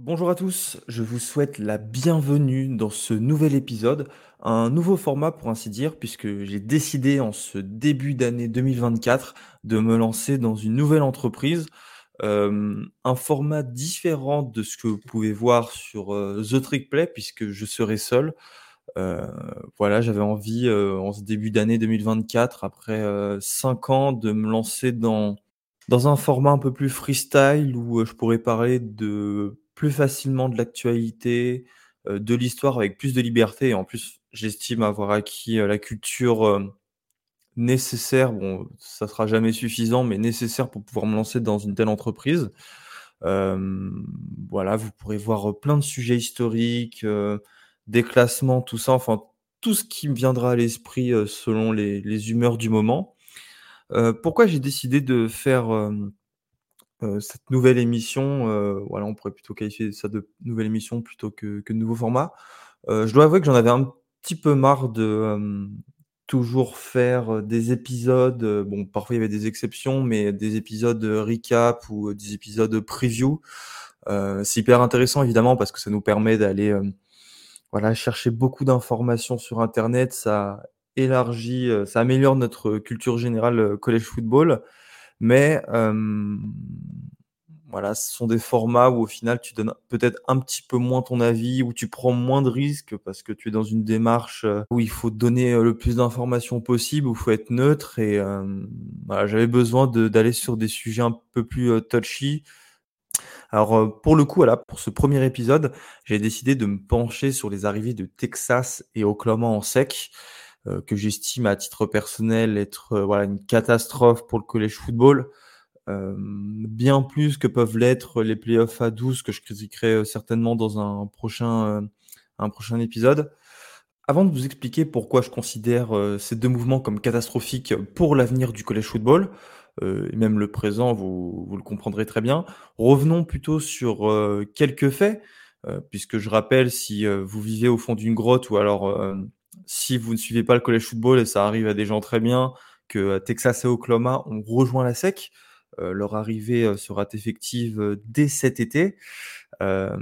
Bonjour à tous, je vous souhaite la bienvenue dans ce nouvel épisode, un nouveau format pour ainsi dire, puisque j'ai décidé en ce début d'année 2024 de me lancer dans une nouvelle entreprise, euh, un format différent de ce que vous pouvez voir sur euh, The Trick Play, puisque je serai seul. Euh, voilà, j'avais envie en ce début d'année 2024, après cinq ans, de me lancer dans dans un format un peu plus freestyle où je pourrais parler de plus facilement de l'actualité, euh, de l'histoire avec plus de liberté. Et en plus, j'estime avoir acquis la culture nécessaire. Bon, ça sera jamais suffisant, mais nécessaire pour pouvoir me lancer dans une telle entreprise. Voilà, vous pourrez voir plein de sujets historiques, des classements, tout ça. Enfin, tout ce qui me viendra à l'esprit selon les, les humeurs du moment. Euh, pourquoi j'ai décidé de faire euh, euh, cette nouvelle émission euh, Voilà, on pourrait plutôt qualifier ça de nouvelle émission plutôt que, que de nouveau format. Euh, je dois avouer que j'en avais un petit peu marre de toujours faire des épisodes. bon, parfois il y avait des exceptions, mais des épisodes recap ou des épisodes preview. C'est hyper intéressant évidemment parce que ça nous permet d'aller voilà, chercher beaucoup d'informations sur Internet. Ça élargit, ça améliore notre culture générale college football. Mais euh, voilà, ce sont des formats où au final tu donnes peut-être un petit peu moins ton avis, où tu prends moins de risques parce que tu es dans une démarche où il faut donner le plus d'informations possible, où il faut être neutre. Et euh, voilà, j'avais besoin d'aller sur des sujets un peu plus touchy. Alors pour le coup, voilà, pour ce premier épisode, j'ai décidé de me pencher sur les arrivées de Texas et Oklahoma en sec, euh, que j'estime à titre personnel être euh, voilà une catastrophe pour le college football. Euh, bien plus que peuvent l'être les playoffs à 12 que je critiquerai certainement dans un prochain, un prochain épisode. Avant de vous expliquer pourquoi je considère ces deux mouvements comme catastrophiques pour l'avenir du college football, euh, et même le présent, vous, vous le comprendrez très bien, revenons plutôt sur euh, quelques faits, euh, puisque je rappelle, si vous vivez au fond d'une grotte ou alors si vous ne suivez pas le college football, et ça arrive à des gens très bien, que euh, Texas et Oklahoma ont rejoint la SEC, euh, leur arrivée euh, sera effective euh, dès cet été. Euh,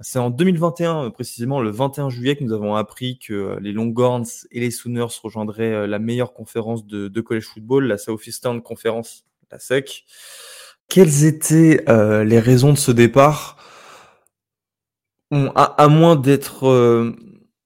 c'est en 2021, euh, précisément le 21 juillet, que nous avons appris que les Longhorns et les Sooners rejoindraient la meilleure conférence de, de college football, la Southeastern Conference, la SEC. Quelles étaient euh, les raisons de ce départ? Bon, à, à moins d'être,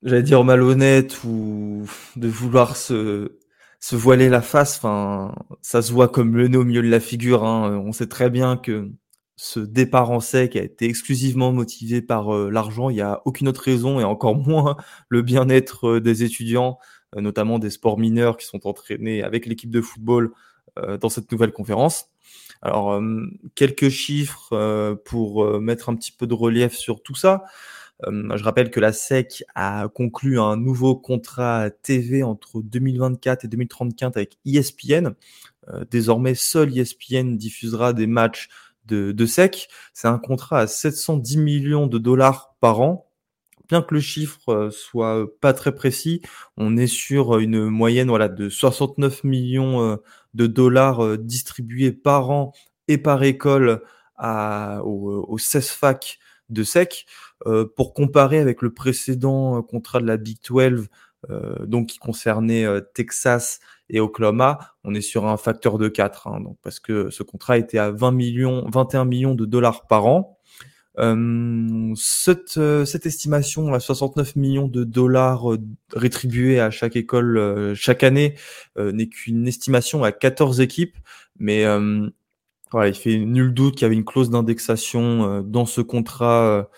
j'allais dire malhonnête ou de vouloir se, se voiler la face, enfin, ça se voit comme le nez au milieu de la figure. hein. On sait très bien que ce départ en sec a été exclusivement motivé par euh, l'argent. Il n'y a aucune autre raison et encore moins le bien-être euh, des étudiants, euh, notamment des sports mineurs qui sont entraînés avec l'équipe de football euh, dans cette nouvelle conférence. Alors, euh, quelques chiffres euh, pour euh, mettre un petit peu de relief sur tout ça. Euh, je rappelle que la SEC a conclu un nouveau contrat TV entre 2024 et 2034 avec ESPN. Euh, désormais, seul ESPN diffusera des matchs de, de SEC. C'est un contrat à 710 millions de dollars par an. Bien que le chiffre euh, soit pas très précis, on est sur une moyenne voilà, de 69 millions de dollars distribués par an et par école à, aux, aux 16 facs de SEC. Euh, pour comparer avec le précédent euh, contrat de la Big 12, euh, donc qui concernait Texas et Oklahoma, on est sur un facteur de 4, hein, donc parce que ce contrat était à 20 millions, 21 millions de dollars par an. Euh, cette, cette estimation à 69 millions de dollars rétribués à chaque école chaque année euh, n'est qu'une estimation à 14 équipes, mais euh, voilà, il fait nul doute qu'il y avait une clause d'indexation dans ce contrat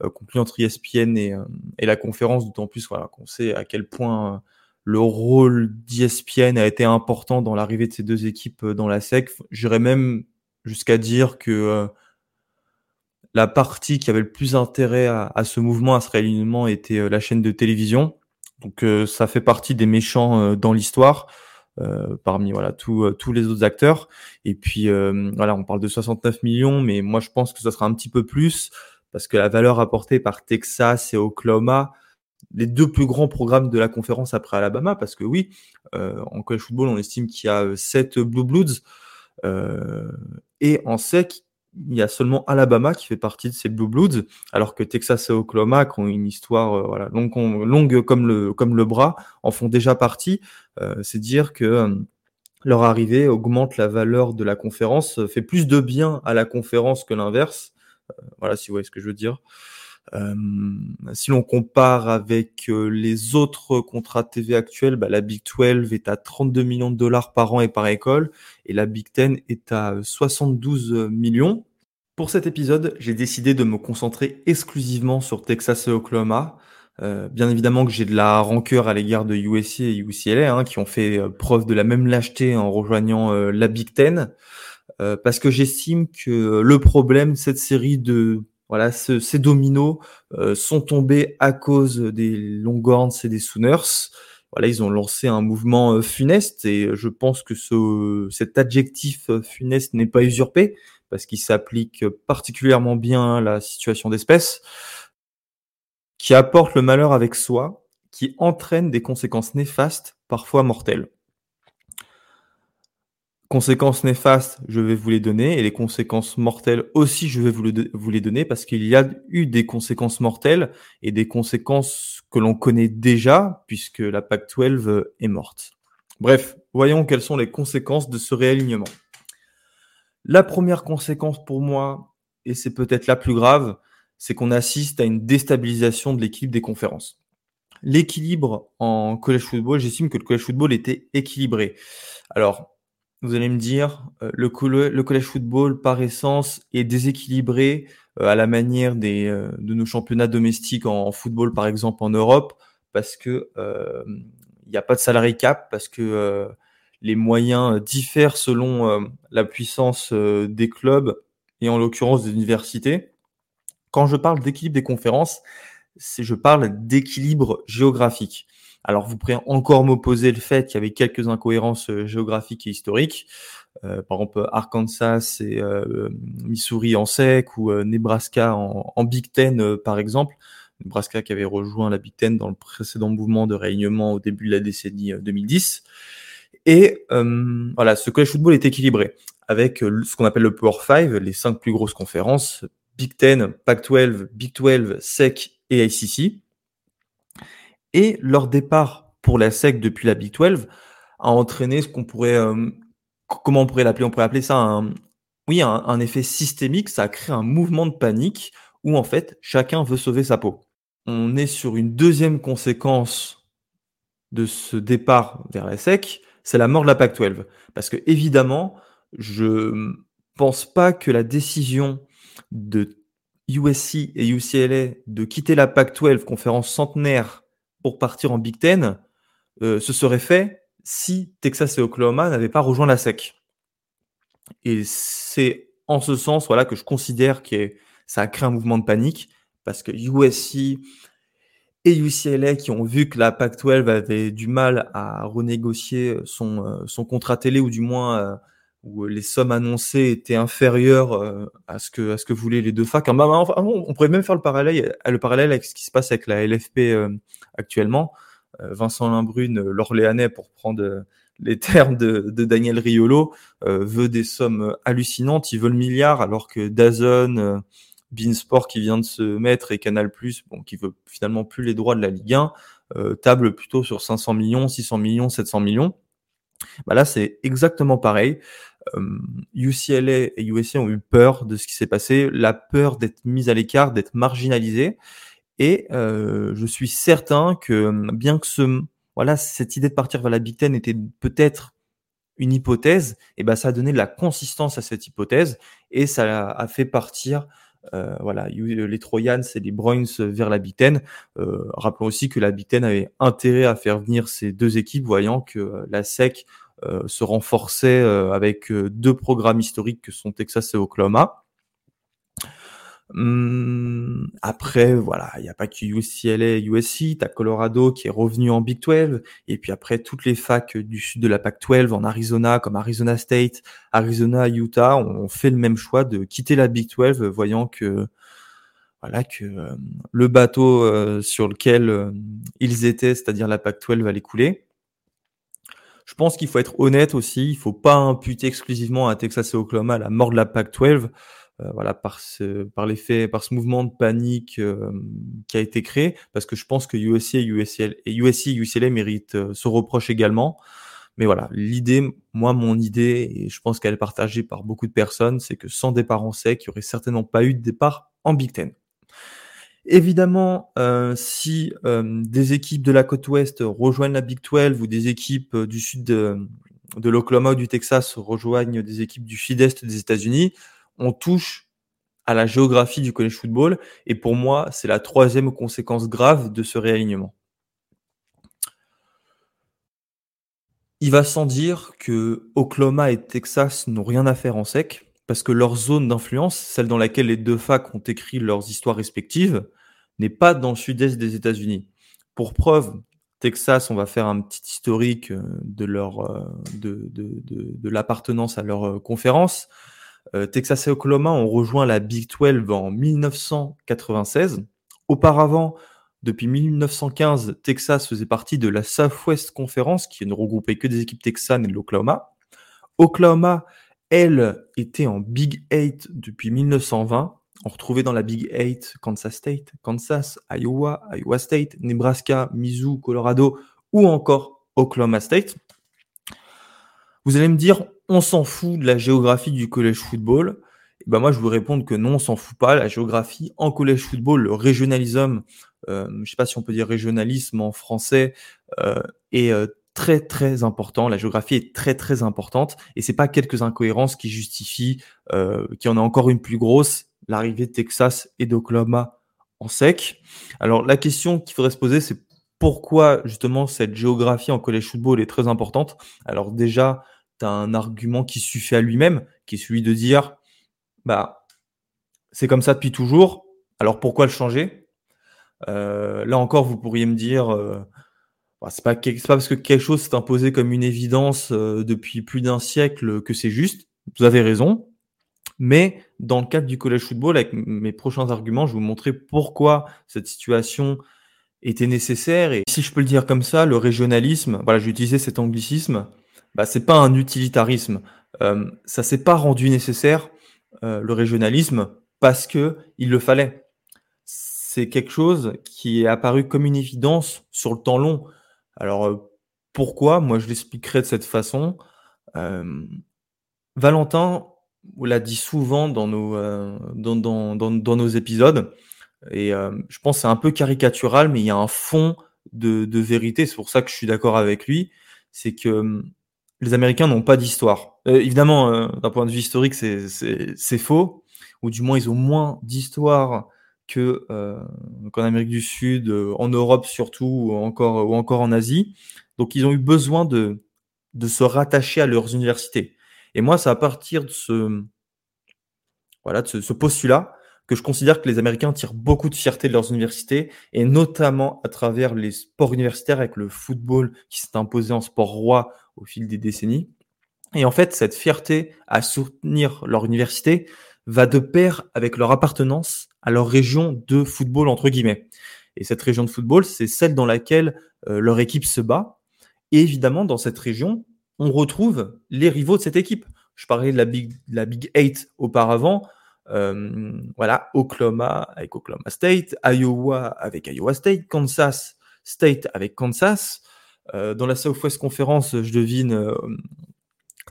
conclu entre ESPN et, euh, et la conférence, d'autant plus voilà, qu'on sait à quel point euh, le rôle d'ESPN a été important dans l'arrivée de ces deux équipes euh, dans la SEC. J'irais même jusqu'à dire que euh, la partie qui avait le plus intérêt à, à ce mouvement, à ce réalignement, était euh, la chaîne de télévision. Donc euh, ça fait partie des méchants euh, dans l'histoire. Euh, parmi voilà tous euh, tous les autres acteurs et puis euh, voilà on parle de 69 millions mais moi je pense que ça sera un petit peu plus parce que la valeur apportée par Texas et Oklahoma les deux plus grands programmes de la conférence après Alabama parce que oui euh, en college football on estime qu'il y a euh, sept Blue Bloods euh, et en sec il y a seulement Alabama qui fait partie de ces Blue Bloods, alors que Texas et Oklahoma, qui ont une histoire euh, voilà, longue, longue comme, le, comme le bras, en font déjà partie. Euh, c'est dire que euh, leur arrivée augmente la valeur de la conférence, fait plus de bien à la conférence que l'inverse. Voilà, si vous voyez ce que je veux dire. Euh, si l'on compare avec les autres contrats TV actuels, bah, la Big 12 est à 32 millions de dollars par an et par école, et la Big 10 est à 72 millions. Pour cet épisode, j'ai décidé de me concentrer exclusivement sur Texas et Oklahoma. Euh, bien évidemment que j'ai de la rancœur à l'égard de USC et UCLA, hein, qui ont fait euh, preuve de la même lâcheté en rejoignant euh, la Big Ten, parce que j'estime que le problème, cette série de voilà, ces dominos sont tombés à cause des Longhorns et des Sooners. Voilà, ils ont lancé un mouvement funeste et je pense que ce, cet adjectif funeste n'est pas usurpé parce qu'il s'applique particulièrement bien à la situation d'espèce, qui apporte le malheur avec soi, qui entraîne des conséquences néfastes, parfois mortelles. Conséquences néfastes, je vais vous les donner, et les conséquences mortelles aussi, je vais vous, les donner, parce qu'il y a eu des conséquences mortelles et des conséquences que l'on connaît déjà, puisque la PAC 12 est morte. Bref, voyons quelles sont les conséquences de ce réalignement. La première conséquence pour moi, et c'est peut-être la plus grave, c'est qu'on assiste à une déstabilisation de l'équilibre des conférences. L'équilibre en college football, j'estime que le college football était équilibré. Alors, vous allez me dire, euh, le, college football, par essence, est déséquilibré euh, à la manière des, euh, de nos championnats domestiques en, football, par exemple en Europe, parce que il n'y a pas de salary cap, parce que les moyens diffèrent selon la puissance des clubs et en l'occurrence des universités. Quand je parle d'équilibre des conférences, je parle d'équilibre géographique. Alors vous pourrez encore m'opposer le fait qu'il y avait quelques incohérences euh, géographiques et historiques. par exemple, Arkansas et Missouri en sec ou Nebraska en, Big Ten, par exemple. Nebraska qui avait rejoint la Big Ten dans le précédent mouvement de réalignement au début de la décennie 2010. Et euh, voilà, ce college football est équilibré avec euh, ce qu'on appelle le Power 5, les cinq plus grosses conférences, Big Ten, Pac-12, Big 12, SEC et ICC. Et leur départ pour la SEC depuis la Big 12 a entraîné ce qu'on pourrait, euh, comment on pourrait l'appeler? On pourrait appeler ça un, oui, un, effet systémique. Ça a créé un mouvement de panique où en fait chacun veut sauver sa peau. On est sur une deuxième conséquence de ce départ vers la SEC, c'est la mort de la PAC-12. Parce que évidemment, je pense pas que la décision de USC et UCLA de quitter la PAC-12, conférence centenaire, partir en Big Ten, euh, se serait fait si Texas et Oklahoma n'avaient pas rejoint la SEC. Et c'est en ce sens voilà, que je considère que ça a créé un mouvement de panique, parce que USC et UCLA qui ont vu que la Pac-12 avait du mal à renégocier son, euh, contrat télé ou du moins euh, où les sommes annoncées étaient inférieures euh, à ce que à ce que voulaient les deux facs. Bah, on pourrait même faire le parallèle le parallèle avec ce qui se passe avec la LFP actuellement. Vincent Limbrune, l'Orléanais, pour prendre les termes de, Daniel Riolo, veut des sommes hallucinantes. Il veut le milliard alors que Dazon Beansport qui vient de se mettre et Canal+, bon, qui veut finalement plus les droits de la Ligue 1, euh, table plutôt sur 500 millions, 600 millions, 700 millions. Bah là, c'est exactement pareil. UCLA euh, et USC ont eu peur de ce qui s'est passé, la peur d'être mis à l'écart, d'être marginalisé. Et euh, je suis certain que bien que ce, voilà, cette idée de partir vers la Big Ten était peut-être une hypothèse, et ben ça a donné de la consistance à cette hypothèse et ça a fait partir euh, voilà, les Troyans et les Bruins vers la Big euh, rappelons aussi que la Big avait intérêt à faire venir ces deux équipes, voyant que euh, la SEC se renforçait avec deux programmes historiques que sont Texas et Oklahoma. Hum, après, voilà, il n'y a pas que UCLA et USC, t'as Colorado qui est revenu en Big 12, et puis après toutes les facs du sud de la PAC 12 en Arizona, comme Arizona State, Arizona, Utah, ont fait le même choix de quitter la Big 12, voyant que voilà que euh, le bateau euh, sur lequel euh, ils étaient, c'est-à-dire la PAC 12, allait couler. Je pense qu'il faut être honnête aussi, il faut pas imputer exclusivement à Texas et Oklahoma la mort de la PAC 12. voilà, par ce, par l'effet, par ce mouvement de panique qui a été créé, parce que je pense que USC et, USL, et USC UCLA méritent ce reproche également. Mais voilà, l'idée, moi, mon idée, et je pense qu'elle est partagée par beaucoup de personnes, c'est que sans départ en sec, il n'y aurait certainement pas eu de départ en Big Ten. Évidemment, euh, si euh, des équipes de la côte ouest rejoignent la Big 12 ou des équipes euh, du sud de, de l'Oklahoma ou du Texas rejoignent des équipes du sud-est des États-Unis, on touche à la géographie du college football. Et pour moi, c'est la troisième conséquence grave de ce réalignement. Il va sans dire que Oklahoma et Texas n'ont rien à faire en sec, parce que leur zone d'influence, celle dans laquelle les deux facs ont écrit leurs histoires respectives, n'est pas dans le sud-est des États-Unis. Pour preuve, Texas, on va faire un petit historique euh, de leur euh, de, de, de, l'appartenance à leur euh, conférence. Texas et Oklahoma ont rejoint la Big 12 en 1996. Auparavant, depuis 1915, Texas faisait partie de la Southwest Conference, qui ne regroupait que des équipes texanes et de l'Oklahoma. Oklahoma, elle, était en Big 8 depuis 1920 on retrouvait dans la Big Eight Kansas State, Kansas, Iowa, Iowa State, Nebraska, Mizzou, Colorado ou encore Oklahoma State. Vous allez me dire, on s'en fout de la géographie du collège football. Et eh ben moi, je vous répondre que non, on s'en fout pas. La géographie en collège football, le régionalisme, euh, je ne sais pas si on peut dire régionalisme en français, euh, est euh, très très important. La géographie est très très importante et c'est pas quelques incohérences qui justifient qu'il y en a encore une plus grosse l'arrivée de Texas et d'Oklahoma en sec. Alors la question qu'il faudrait se poser, c'est pourquoi justement cette géographie en college football est très importante? Alors déjà, tu as un argument qui suffit à lui-même, qui est celui de dire, bah, c'est comme ça depuis toujours, alors pourquoi le changer? Euh, Là encore, vous pourriez me dire, euh, bah, c'est pas, parce que quelque chose s'est imposé comme une évidence euh, depuis plus d'un siècle que c'est juste. Vous avez raison, mais dans le cadre du collège football, avec mes prochains arguments, je vais vous montrer pourquoi cette situation était nécessaire. Et si je peux le dire comme ça, le régionalisme, voilà, j'ai utilisé cet anglicisme, bah, c'est pas un utilitarisme. Euh, ça s'est pas rendu nécessaire, euh, le régionalisme, parce que il le fallait. C'est quelque chose qui est apparu comme une évidence sur le temps long. Alors, euh, pourquoi? Moi, je l'expliquerai de cette façon. Euh, Valentin on l'a dit souvent dans nos, euh, dans, dans, dans, nos épisodes. Et euh, je pense que c'est un peu caricatural, mais il y a un fond de, de vérité. C'est pour ça que je suis d'accord avec lui. C'est que hum, les Américains n'ont pas d'histoire. Euh, évidemment, d'un point de vue historique, c'est faux. Ou du moins, ils ont moins d'histoire que qu'en Amérique du Sud, en Europe surtout, ou encore, ou encore en Asie. Donc, ils ont eu besoin de, de se rattacher à leurs universités. Et moi, c'est à partir de ce, voilà, de ce, postulat que je considère que les Américains tirent beaucoup de fierté de leurs universités, et notamment à travers les sports universitaires avec le football qui s'est imposé en sport roi au fil des décennies. Et en fait, cette fierté à soutenir leur université va de pair avec leur appartenance à leur région de football, entre guillemets. Et cette région de football, c'est celle dans laquelle euh, leur équipe se bat. Et évidemment, dans cette région, on retrouve les rivaux de cette équipe. Je parlais de la Big, Eight auparavant. Euh, voilà, Oklahoma avec Oklahoma State, Iowa avec Iowa State, Kansas State avec Kansas. Euh, dans la Southwest Conference, je devine euh,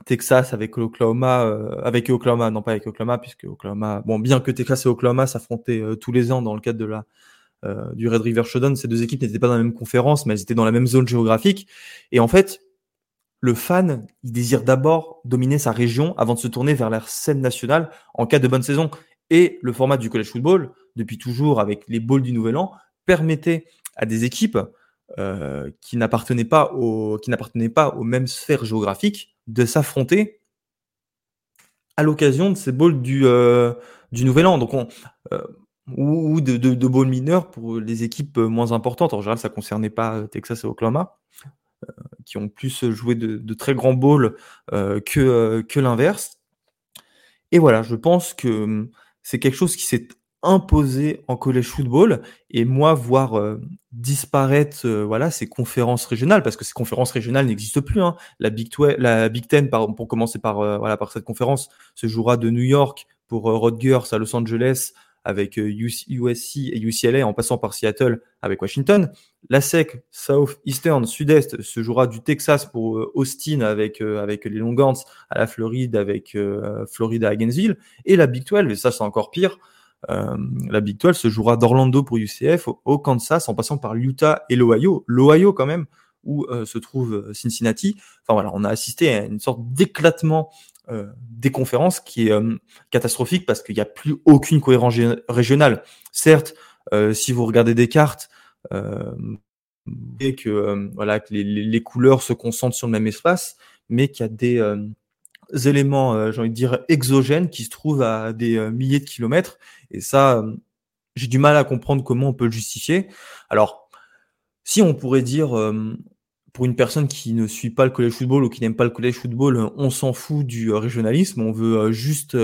Texas avec Oklahoma, avec Oklahoma, non pas avec Oklahoma, puisque Oklahoma, bon, bien que Texas et Oklahoma s'affrontaient tous les ans dans le cadre de la du Red River Showdown, ces deux équipes n'étaient pas dans la même conférence, mais elles étaient dans la même zone géographique. Et en fait, le fan, il désire d'abord dominer sa région avant de se tourner vers la scène nationale en cas de bonne saison. Et le format du college football, depuis toujours avec les balls du Nouvel An, permettait à des équipes euh, qui n'appartenaient pas, aux mêmes sphères géographiques de s'affronter à l'occasion de ces du, euh, du Nouvel An. Euh, ou, de, balls mineurs pour les équipes moins importantes. En général, ça ne concernait pas Texas et Oklahoma qui ont plus joué de, très grands balls euh, que, euh, que l'inverse. Et voilà, je pense que hum, c'est quelque chose qui s'est imposé en college football et moi voir euh, disparaître voilà ces conférences régionales parce que ces conférences régionales n'existent plus hein. la Big Ten pour commencer par voilà par cette conférence se jouera de New York pour Rutgers à Los Angeles avec USC et UCLA en passant par Seattle avec Washington. La SEC, South Eastern, Sud-Est, se jouera du Texas pour Austin avec, avec les Longhorns, à la Floride avec Florida à Gainesville. Et la Big 12, et ça c'est encore pire, la Big 12 se jouera d'Orlando pour UCF au, Kansas en passant par l'Utah et l'Ohio. L'Ohio quand même, où se trouve Cincinnati. Enfin voilà, on a assisté à une sorte d'éclatement euh, des conférences qui est euh, catastrophique parce qu'il n'y a plus aucune cohérence régionale. Certes, euh, si vous regardez des cartes, et que voilà que les, couleurs se concentrent sur le même espace, mais qu'il y a des éléments, j'ai envie de dire, exogènes qui se trouvent à des milliers de kilomètres. Et ça, j'ai du mal à comprendre comment on peut le justifier. Alors, si on pourrait dire, pour une personne qui ne suit pas le collège football ou qui n'aime pas le collège football, on s'en fout du régionalisme, on veut juste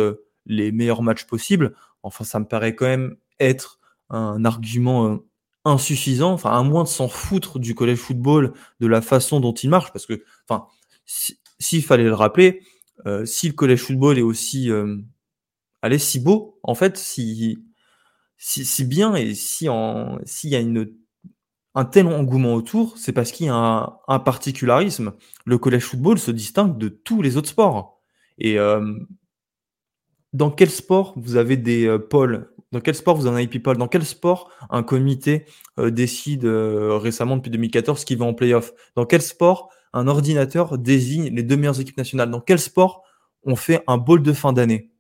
les meilleurs matchs possibles. Enfin, ça me paraît quand même être un argument insuffisant, enfin, à moins de s'en foutre du collège football, de la façon dont il marche, parce que, enfin, s'il fallait le rappeler, si le collège football est aussi, allez, si beau, en fait, si, si, si bien et si en, s'il y a une un tel engouement autour, c'est parce qu'il y a un, particularisme. Le collège football se distingue de tous les autres sports. Et euh, dans quel sport vous avez des euh, pôles? Dans quel sport vous en avez people Dans quel sport un comité euh, décide récemment depuis 2014 qui va en playoff? Dans quel sport un ordinateur désigne les deux meilleures équipes nationales? Dans quel sport on fait un bowl de fin d'année?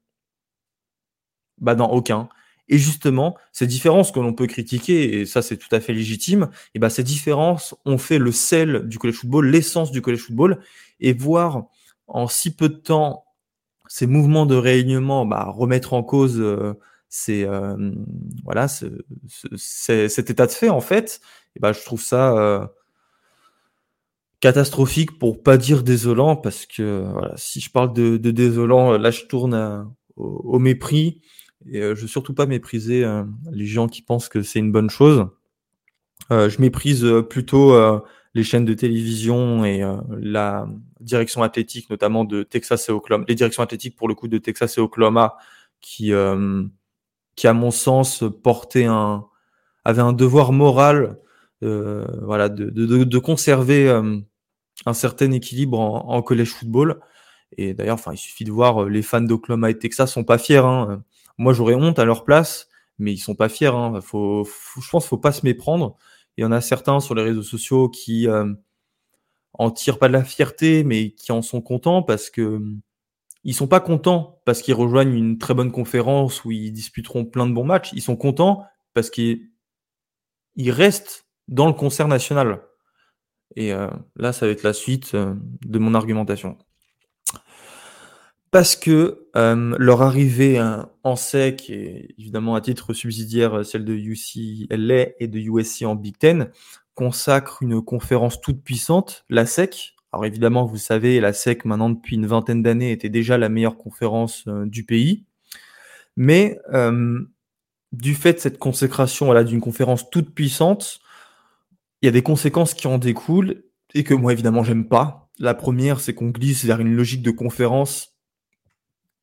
Bah dans aucun. Et justement, ces différences que l'on peut critiquer, et ça c'est tout à fait légitime, et ben ces différences ont fait le sel du college football, l'essence du college football, et voir en si peu de temps ces mouvements de réalignement bah, remettre en cause euh, euh, voilà, cet état de fait en fait, ben je trouve ça euh, catastrophique pour pas dire désolant, parce que voilà, si je parle de, de désolant, là je tourne au, au mépris. Et euh, je veux surtout pas mépriser euh, les gens qui pensent que c'est une bonne chose. Euh, je méprise plutôt les chaînes de télévision et la direction athlétique, notamment de Texas et Oklahoma, les directions athlétiques pour le coup de Texas et Oklahoma, qui, qui à mon sens portait un, avait un devoir moral, voilà, de, de, de conserver un certain équilibre en, en collège football. Et d'ailleurs, enfin, il suffit de voir les fans d'Oklahoma et Texas sont pas fiers. Hein. Moi, j'aurais honte à leur place, mais ils sont pas fiers. Hein. Faut, je pense faut pas se méprendre. Il y en a certains sur les réseaux sociaux qui euh, en tirent pas de la fierté, mais qui en sont contents parce que ils sont pas contents parce qu'ils rejoignent une très bonne conférence où ils disputeront plein de bons matchs. Ils sont contents parce qu'ils restent dans le concert national. Et euh, là, ça va être la suite euh, de mon argumentation parce que euh, leur arrivée hein, en SEC, et évidemment à titre subsidiaire celle de UCLA et de USC en Big Ten, consacre une conférence toute puissante, la SEC. Alors évidemment, vous savez, la SEC maintenant depuis une vingtaine d'années était déjà la meilleure conférence euh, du pays. Mais du fait de cette consécration voilà, d'une conférence toute puissante, il y a des conséquences qui en découlent et que moi évidemment j'aime pas. La première, c'est qu'on glisse vers une logique de conférence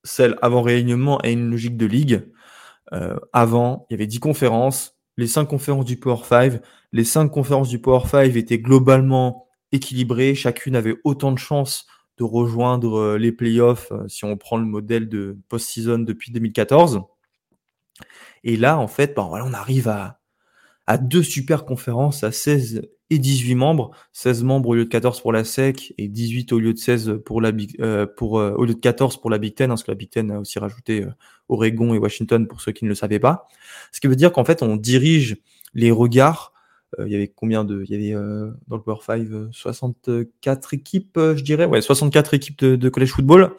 celle avant réalignement est une logique de ligue. Euh, avant, il y avait 10 conférences, les 5 conférences du Power 5. Les 5 conférences du Power 5 étaient globalement équilibrées. Chacune avait autant de chances de rejoindre euh, les playoffs euh, si on prend le modèle de post-season depuis 2014. Et là, en fait, ben voilà, on arrive à, à deux super conférences à 16 et 18 membres, 16 membres au lieu de 14 pour la SEC et 18 au lieu de 16 pour la Big, euh, pour euh, au lieu de 14 pour la Big Ten, parce que la Big Ten a aussi rajouté euh, Oregon et Washington pour ceux qui ne le savaient pas. Ce qui veut dire qu'en fait on dirige les regards. il y avait combien de, il y avait dans le Power 5 64 équipes, je dirais, ouais, 64 équipes de, de college football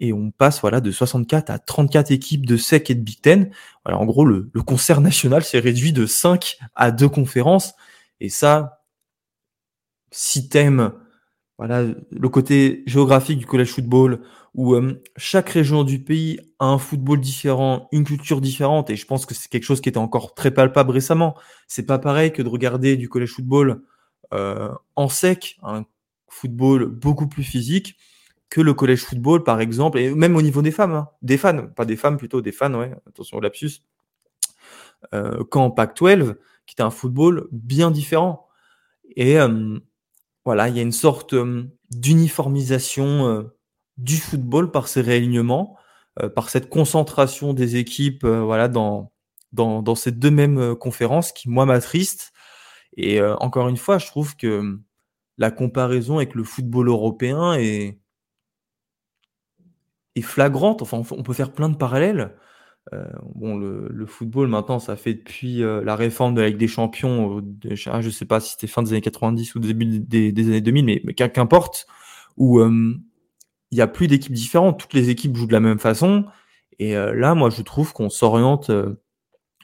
et on passe voilà de 64 à 34 équipes de SEC et de Big Ten. Voilà, en gros, le, le concert national s'est réduit de 5 à 2 conférences. Et ça, si t'aimes voilà, le côté géographique du collège football, où euh, chaque région du pays a un football différent, une culture différente, et je pense que c'est quelque chose qui était encore très palpable récemment. C'est pas pareil que de regarder du collège football euh, en sec, un football beaucoup plus physique, que le collège football, par exemple, et même au niveau des femmes, hein. des fans, pas des femmes plutôt, des fans, ouais, attention au lapsus, euh, qu'en Pac-12, qui était un football bien différent. Et euh, voilà, il y a une sorte d'uniformisation du football par ces réalignements, par cette concentration des équipes voilà, dans, dans, ces deux mêmes conférences qui, moi, m'attristent. Et encore une fois, je trouve que la comparaison avec le football européen est, est flagrante. Enfin, on peut faire plein de parallèles. Euh, bon, le, football, maintenant, ça fait depuis euh, la réforme de la Ligue des Champions, je ne sais pas si c'était fin des années 90 ou début des, années 2000, mais, mais qu'importe, où euh, il n'y a plus d'équipes différentes. Toutes les équipes jouent de la même façon. Et là, moi, je trouve qu'on s'oriente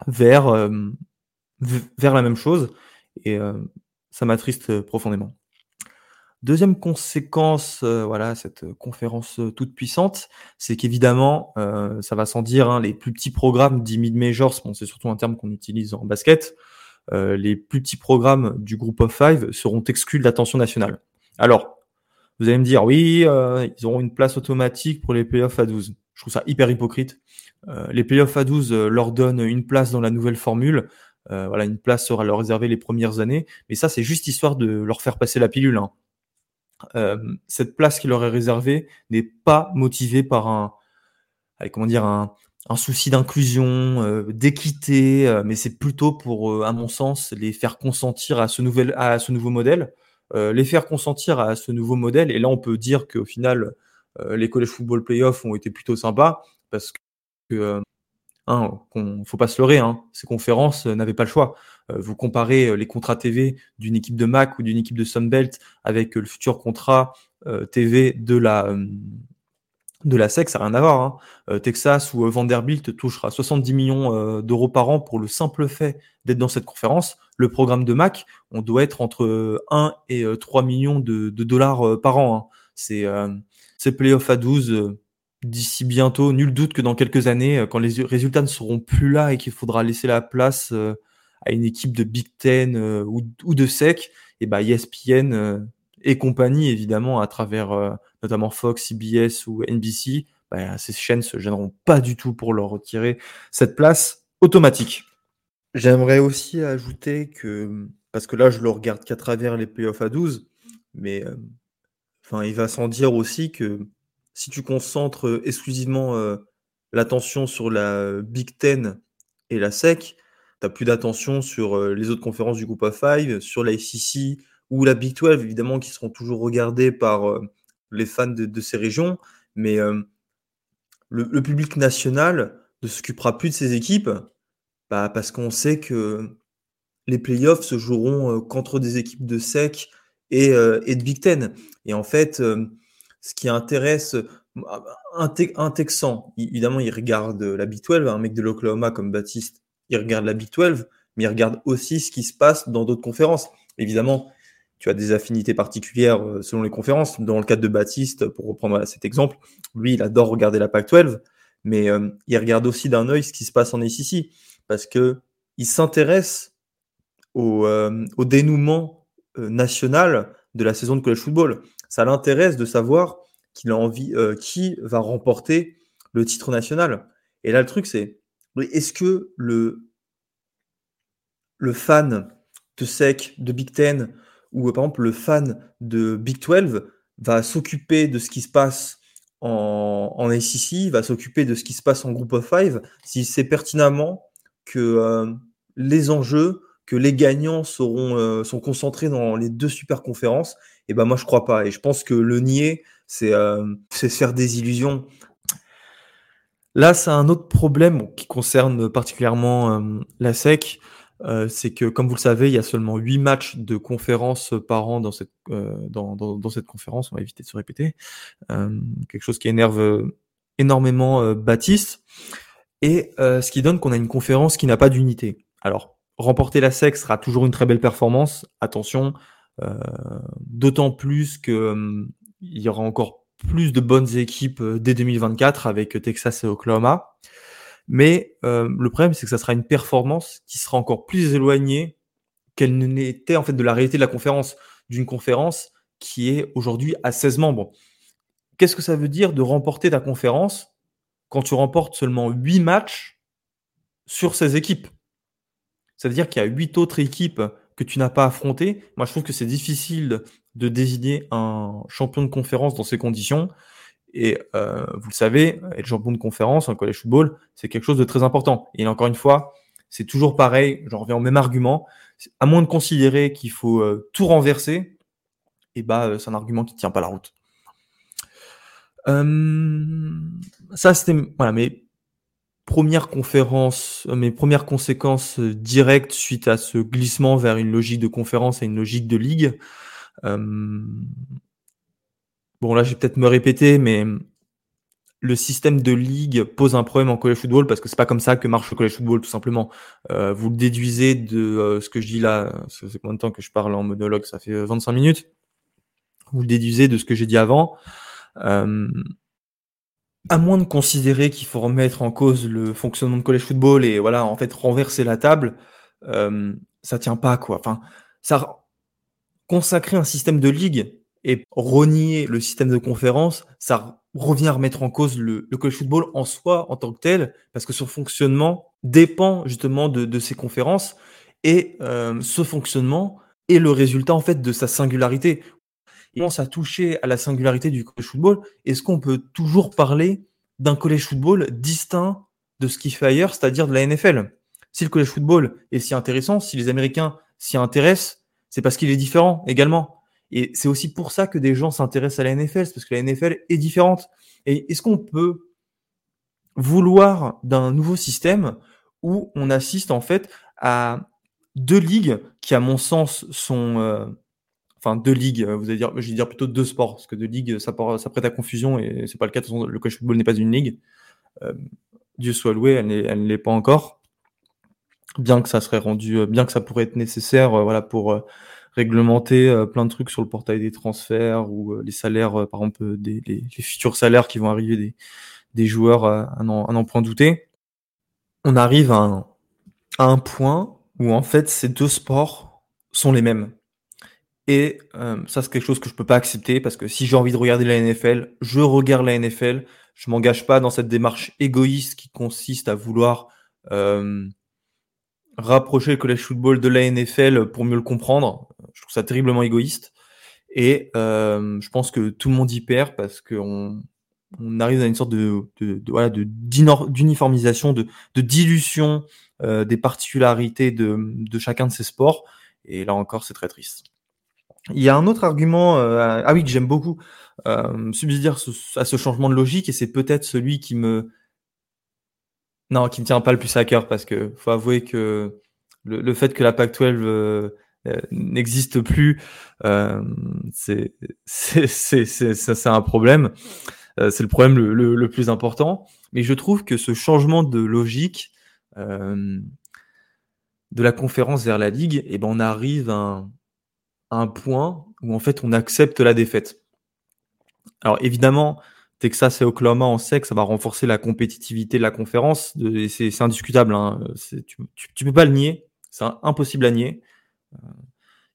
vers, vers la même chose. Et ça m'attriste profondément. Deuxième conséquence, euh, voilà, cette conférence euh, toute puissante, c'est qu'évidemment, euh, ça va sans dire, hein, les plus petits programmes dits mid-majors, bon, c'est surtout un terme qu'on utilise en basket, les plus petits programmes du groupe of five seront exclus de l'attention nationale. Alors, vous allez me dire, oui, ils auront une place automatique pour les playoffs à 12. Je trouve ça hyper hypocrite. les playoffs à 12 leur donnent une place dans la nouvelle formule. voilà, une place sera leur réservée les premières années, mais ça, c'est juste histoire de leur faire passer la pilule. Hein. Euh, cette place qui leur est réservée n'est pas motivée par un, comment dire, un, souci d'inclusion, euh, d'équité, euh, mais c'est plutôt pour, à mon sens, les faire consentir à ce, nouvel, à ce nouveau modèle, les faire consentir à ce nouveau modèle. Et là, on peut dire qu'au final, les collèges football playoffs ont été plutôt sympas parce que Hein, faut pas se leurrer, hein, ces conférences euh, n'avaient pas le choix. Euh, vous comparez euh, les contrats TV d'une équipe de Mac ou d'une équipe de Sunbelt avec le futur contrat TV de la de la SEC, ça n'a rien à voir. Hein. Texas ou Vanderbilt touchera 70 millions d'euros par an pour le simple fait d'être dans cette conférence. Le programme de Mac, on doit être entre 1 et 3 millions de, dollars par an. Hein. C'est ces playoffs à 12 d'ici bientôt, nul doute que dans quelques années, euh, quand les résultats ne seront plus là et qu'il faudra laisser la place euh, à une équipe de Big Ten euh, ou, de SEC, et bah ESPN et compagnie, évidemment, à travers notamment Fox, CBS ou NBC, bah, ces chaînes se gêneront pas du tout pour leur retirer cette place automatique. J'aimerais aussi ajouter que, parce que là, je le regarde qu'à travers les playoffs à 12, mais enfin, il va sans dire aussi que si tu concentres exclusivement l'attention sur la Big Ten et la SEC, tu plus d'attention sur les autres conférences du groupe A5, sur la SEC ou la Big 12, évidemment, qui seront toujours regardées par les fans de, ces régions. Mais le, public national ne s'occupera plus de ces équipes bah, parce qu'on sait que les playoffs se joueront qu'entre des équipes de SEC et, et, de Big Ten. Et en fait, ce qui intéresse un, un Texan, évidemment, il regarde la Big 12, un mec de l'Oklahoma comme Baptiste, il regarde la Big 12, mais il regarde aussi ce qui se passe dans d'autres conférences. Évidemment, tu as des affinités particulières euh, selon les conférences. Dans le cadre de Baptiste, pour reprendre cet exemple, lui, il adore regarder la PAC 12, mais euh, il regarde aussi d'un œil ce qui se passe en ACC, parce que il s'intéresse euh, au, dénouement national de la saison de college football ça l'intéresse de savoir envie, euh, qui va remporter le titre national. Et là, le truc, c'est est-ce que le, le fan de SEC, de Big Ten, ou par exemple le fan de Big 12 va s'occuper de ce qui se passe en, en ACC, va s'occuper de ce qui se passe en Group of Five, si c'est pertinemment que euh, les enjeux, que les gagnants seront, euh, sont concentrés dans les deux super conférences et ben moi je crois pas. Et je pense que le nier, c'est euh, se faire des illusions. Là, c'est un autre problème qui concerne particulièrement euh, la SEC. Euh, c'est que, comme vous le savez, il y a seulement 8 matchs de conférence par an dans cette, euh, dans, dans, dans, cette conférence. On va éviter de se répéter. quelque chose qui énerve énormément Baptiste. Et ce qui donne qu'on a une conférence qui n'a pas d'unité. Alors, remporter la SEC sera toujours une très belle performance. Attention, euh, d'autant plus que euh, il y aura encore plus de bonnes équipes euh, dès 2024 avec Texas et Oklahoma. Mais le problème, c'est que ça sera une performance qui sera encore plus éloignée qu'elle n'était en fait de la réalité de la conférence, d'une conférence qui est aujourd'hui à 16 membres. qu'est-ce que ça veut dire de remporter ta conférence quand tu remportes seulement 8 matchs sur ces équipes? Ça veut dire qu'il y a 8 autres équipes que tu n'as pas affrontées. Moi, je trouve que c'est difficile de désigner un champion de conférence dans ces conditions. Et euh, vous le savez, être champion de conférence en college football, c'est quelque chose de très important. Et encore une fois, c'est toujours pareil, j'en reviens au même argument. À moins de considérer qu'il faut euh, tout renverser, et bah, euh, c'est un argument qui ne tient pas la route. ça, c'était voilà, mes premières conférences, mes premières conséquences directes suite à ce glissement vers une logique de conférence et une logique de ligue. Bon, là, je vais peut-être me répéter, mais le système de ligue pose un problème en college football parce que c'est pas comme ça que marche le college football, tout simplement. Euh, vous le déduisez de euh, ce que je dis là, c'est combien de temps que je parle en monologue? Ça fait 25 euh, minutes. Vous le déduisez de ce que j'ai dit avant. À moins de considérer qu'il faut remettre en cause le fonctionnement de college football et voilà, en fait, renverser la table, ça tient pas, quoi. Enfin, ça consacrer un système de ligue et renier le système de conférence, ça revient à remettre en cause le, le college football en soi, en tant que tel, parce que son fonctionnement dépend justement de, de ces conférences, et euh, ce fonctionnement est le résultat en fait de sa singularité. On s'est touché à la singularité du college football. Est-ce qu'on peut toujours parler d'un college football distinct de ce qu'il fait ailleurs, c'est-à-dire de la NFL Si le college football est si intéressant, si les Américains s'y intéressent, c'est parce qu'il est différent également. Et c'est aussi pour ça que des gens s'intéressent à la NFL, c'est parce que la NFL est différente. Et est-ce qu'on peut vouloir d'un nouveau système où on assiste en fait à deux ligues qui, à mon sens, sont euh, enfin deux ligues. Vous allez dire, je vais dire plutôt deux sports parce que deux ligues, ça, ça prête à confusion et c'est pas le cas. Le college football n'est pas une ligue. Euh, Dieu soit loué, elle ne l'est pas encore. Bien que ça serait rendu, bien que ça pourrait être nécessaire, euh, voilà, pour réglementer euh, plein de trucs sur le portail des transferts ou euh, les salaires, euh, par exemple, des, futurs salaires qui vont arriver des, des joueurs à n'en point douter. On arrive à un point où en fait ces deux sports sont les mêmes. Et ça, c'est quelque chose que je peux pas accepter parce que si j'ai envie de regarder la NFL, je regarde la NFL. Je m'engage pas dans cette démarche égoïste qui consiste à vouloir euh, rapprocher le college football de la NFL pour mieux le comprendre. Je trouve ça terriblement égoïste. Et euh, je pense que tout le monde y perd parce qu'on on arrive à une sorte de, de, de voilà, d'uniformisation, de, de, dilution euh, des particularités de, de chacun de ces sports. Et là encore, c'est très triste. Il y a un autre argument, euh, ah oui, que j'aime beaucoup, euh, subsidiaire à ce changement de logique, et c'est peut-être celui qui me, non, qui me tient pas le plus à cœur parce que faut avouer que le, le fait que la PAC-12 euh, euh, n'existe plus, euh, c'est un problème. Euh, c'est le problème le, le, plus important. Mais je trouve que ce changement de logique euh, de la conférence vers la ligue, eh ben on arrive à un point où en fait on accepte la défaite. Alors évidemment, Texas et Oklahoma, on sait que ça va renforcer la compétitivité de la conférence. C'est indiscutable. Hein. Tu, tu, peux pas le nier. C'est impossible à nier. Euh,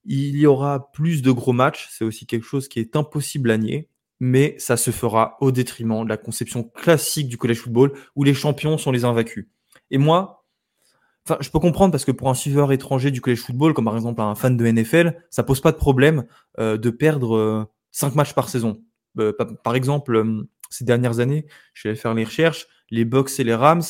il y aura plus de gros matchs. C'est aussi quelque chose qui est impossible à nier. Mais ça se fera au détriment de la conception classique du college football où les champions sont les invaincus. Et moi, enfin, je peux comprendre parce que pour un suiveur étranger du college football, comme par exemple un fan de NFL, ça pose pas de problème euh, de perdre euh, 5 matchs par saison. Euh, par exemple, euh, ces dernières années, je vais faire les recherches, les Bucks et les Rams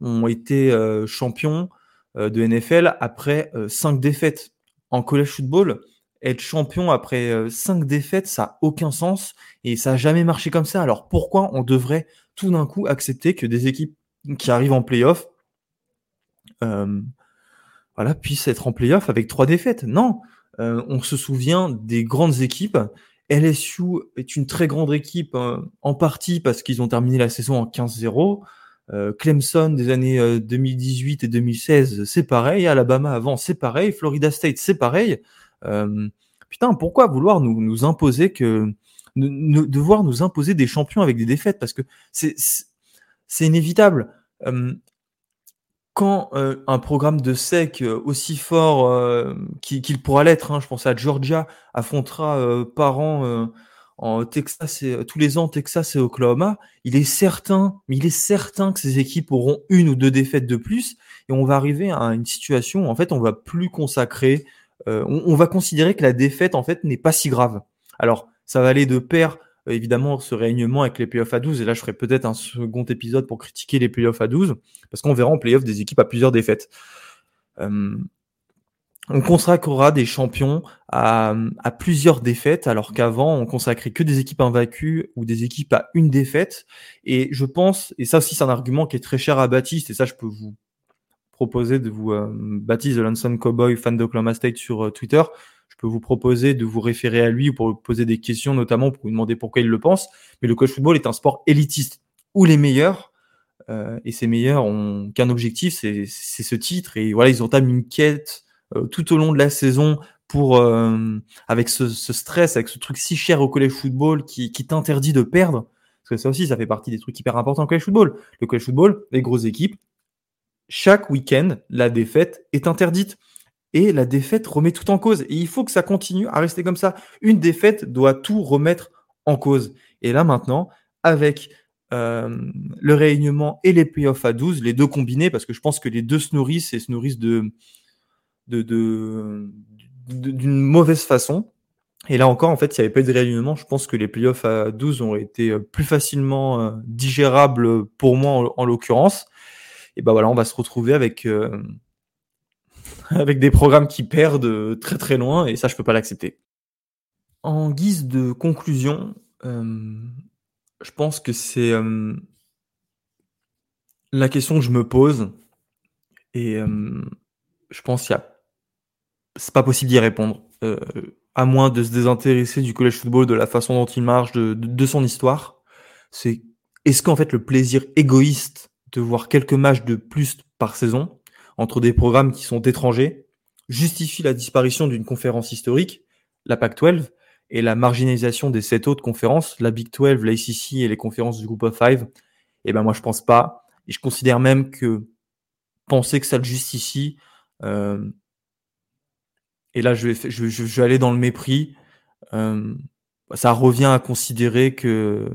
ont été euh, champions de NFL après 5 défaites. En college football, être champion après 5 défaites, ça n'a aucun sens et ça n'a jamais marché comme ça. Alors pourquoi on devrait tout d'un coup accepter que des équipes qui arrivent en playoff voilà, puissent être en playoff avec 3 défaites Non, on se souvient des grandes équipes LSU est une très grande équipe, hein, en partie parce qu'ils ont terminé la saison en 15-0. Euh, Clemson des années 2018 euh, et 2016, c'est pareil. Alabama avant, c'est pareil. Florida State, c'est pareil. Euh, putain, pourquoi vouloir nous, nous imposer que devoir nous imposer des champions avec des défaites? Parce que c'est c'est inévitable quand euh, un programme de sec euh, aussi fort euh, qu'il pourra l'être, hein, je pense à Georgia, affrontera par an en Texas et tous les ans Texas et Oklahoma, il est certain, mais il est certain que ces équipes auront une ou deux défaites de plus et on va arriver à une situation où en fait on va plus consacrer, euh, on, va considérer que la défaite en fait n'est pas si grave. Alors ça va aller de pair euh, évidemment ce réunion avec les playoffs à 12 et là je ferai peut-être un second épisode pour critiquer les playoffs à 12 parce qu'on verra en playoffs des équipes à plusieurs défaites. Euh, on consacrera des champions à, plusieurs défaites, alors qu'avant, on consacrait que des équipes invaincues ou des équipes à une défaite. Et je pense, et ça aussi c'est un argument qui est très cher à Baptiste, et ça je peux vous proposer de vous, euh, Baptiste de Lanson Cowboy, fan d'Oklahoma State sur euh, Twitter, je peux vous proposer de vous référer à lui ou pour poser des questions, notamment pour vous demander pourquoi il le pense. Mais le coach football est un sport élitiste où les meilleurs, euh, et ces meilleurs ont qu'un objectif, c'est ce titre. Et voilà, ils entament une quête euh, tout au long de la saison pour euh, avec ce, stress, avec ce truc si cher au collège football qui, t'interdit de perdre. Parce que ça aussi, ça fait partie des trucs hyper importants au collège football. Le collège football, les grosses équipes, chaque week-end, la défaite est interdite. Et la défaite remet tout en cause. Et il faut que ça continue à rester comme ça. Une défaite doit tout remettre en cause. Et là maintenant, avec euh, le réunion et les playoffs à 12, les deux combinés, parce que je pense que les deux se nourrissent et se nourrissent de, d'une mauvaise façon. Et là encore, en fait, s'il n'y avait pas eu de réalignement, je pense que les playoffs à 12 ont été euh, plus facilement euh, digérables pour moi en, l'occurrence. Et ben voilà, on va se retrouver avec, avec des programmes qui perdent très très loin, et ça, je peux pas l'accepter. En guise de conclusion, je pense que c'est la question que je me pose, et je pense qu'il y a c'est pas possible d'y répondre. Euh, à moins de se désintéresser du collège football, de la façon dont il marche, de, de, son histoire. C'est est-ce qu'en fait le plaisir égoïste de voir quelques matchs de plus par saison entre des programmes qui sont étrangers justifie la disparition d'une conférence historique, la PAC-12, et la marginalisation des sept autres conférences, la Big 12, l'ACC et les conférences du Group of Five Eh ben moi je pense pas. Et je considère même que penser que ça le justifie, euh, et là je vais, je, je, vais aller dans le mépris, euh, ça revient à considérer que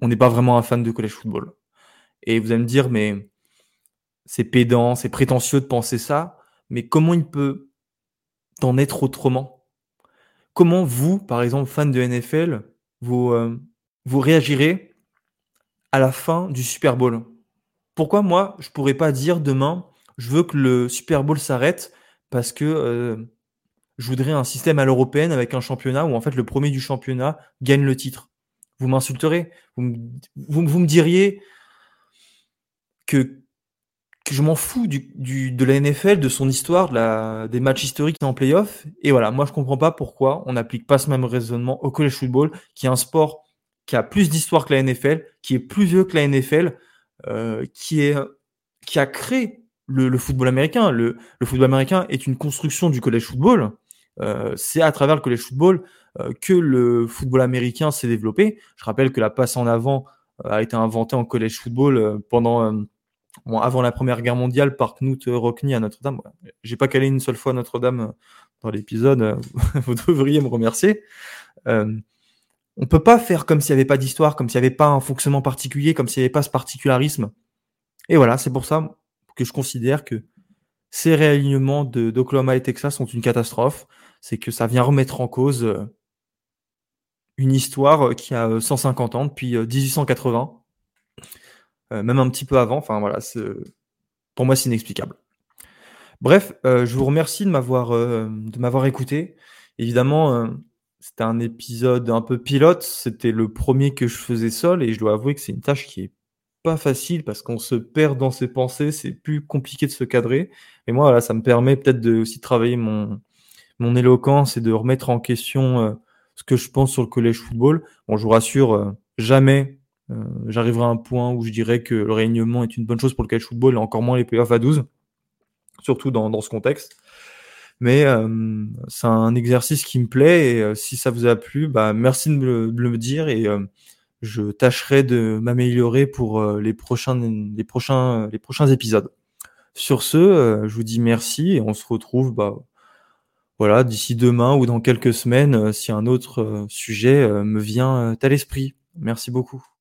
on n'est pas vraiment un fan de college football. Et vous allez me dire, mais c'est pédant, c'est prétentieux de penser ça, mais comment il peut en être autrement? Comment vous, par exemple, fan de NFL, vous, euh, vous réagirez à la fin du Super Bowl? Pourquoi moi, je pourrais pas dire demain, je veux que le Super Bowl s'arrête parce que euh, je voudrais un système à l'européenne avec un championnat où en fait le premier du championnat gagne le titre. Vous m'insulterez, vous, me diriez que, que je m'en fous du, de la NFL, de son histoire, de la, des matchs historiques en playoff. Et voilà, moi je comprends pas pourquoi on n'applique pas ce même raisonnement au college football, qui est un sport qui a plus d'histoire que la NFL, qui est plus vieux que la NFL, euh, qui, est, qui a créé le, football américain. Le, le, football américain est une construction du college football. Euh, c'est à travers le college football euh, que le football américain s'est développé. Je rappelle que la passe en avant euh, a été inventée en college football pendant bon, avant la Première Guerre mondiale par Knut Rockne à Notre-Dame. J'ai pas calé une seule fois Notre-Dame dans l'épisode. Vous devriez me remercier. Euh, on peut pas faire comme s'il n'y avait pas d'histoire, comme s'il n'y avait pas un fonctionnement particulier, comme s'il n'y avait pas ce particularisme. Et voilà, c'est pour ça que je considère que ces réalignements d'Oklahoma et Texas sont une catastrophe c'est que ça vient remettre en cause euh, une histoire euh, qui a 150 euh, ans, depuis 1880, même un petit peu avant. Enfin voilà, pour moi c'est inexplicable. Bref, je vous remercie de m'avoir de m'avoir écouté. Évidemment, c'était un épisode un peu pilote. C'était le premier que je faisais seul et je dois avouer que c'est une tâche qui est pas facile parce qu'on se perd dans ses pensées. C'est plus compliqué de se cadrer. Et moi, voilà, ça me permet peut-être de aussi travailler mon, mon éloquence et de remettre en question euh, ce que je pense sur le collège football. Bon, je vous rassure, euh, jamais euh, j'arriverai à un point où je dirais que le réunion est une bonne chose pour le collège football et encore moins les playoffs à 12, surtout dans, ce contexte. Mais c'est un exercice qui me plaît et si ça vous a plu, bah, merci de me, le dire et je tâcherai de m'améliorer pour les, prochains, les, prochains, les prochains épisodes. Sur ce, je vous dis merci et on se retrouve bah, voilà, d'ici demain ou dans quelques semaines, si un autre, sujet, me vient, à l'esprit. Merci beaucoup.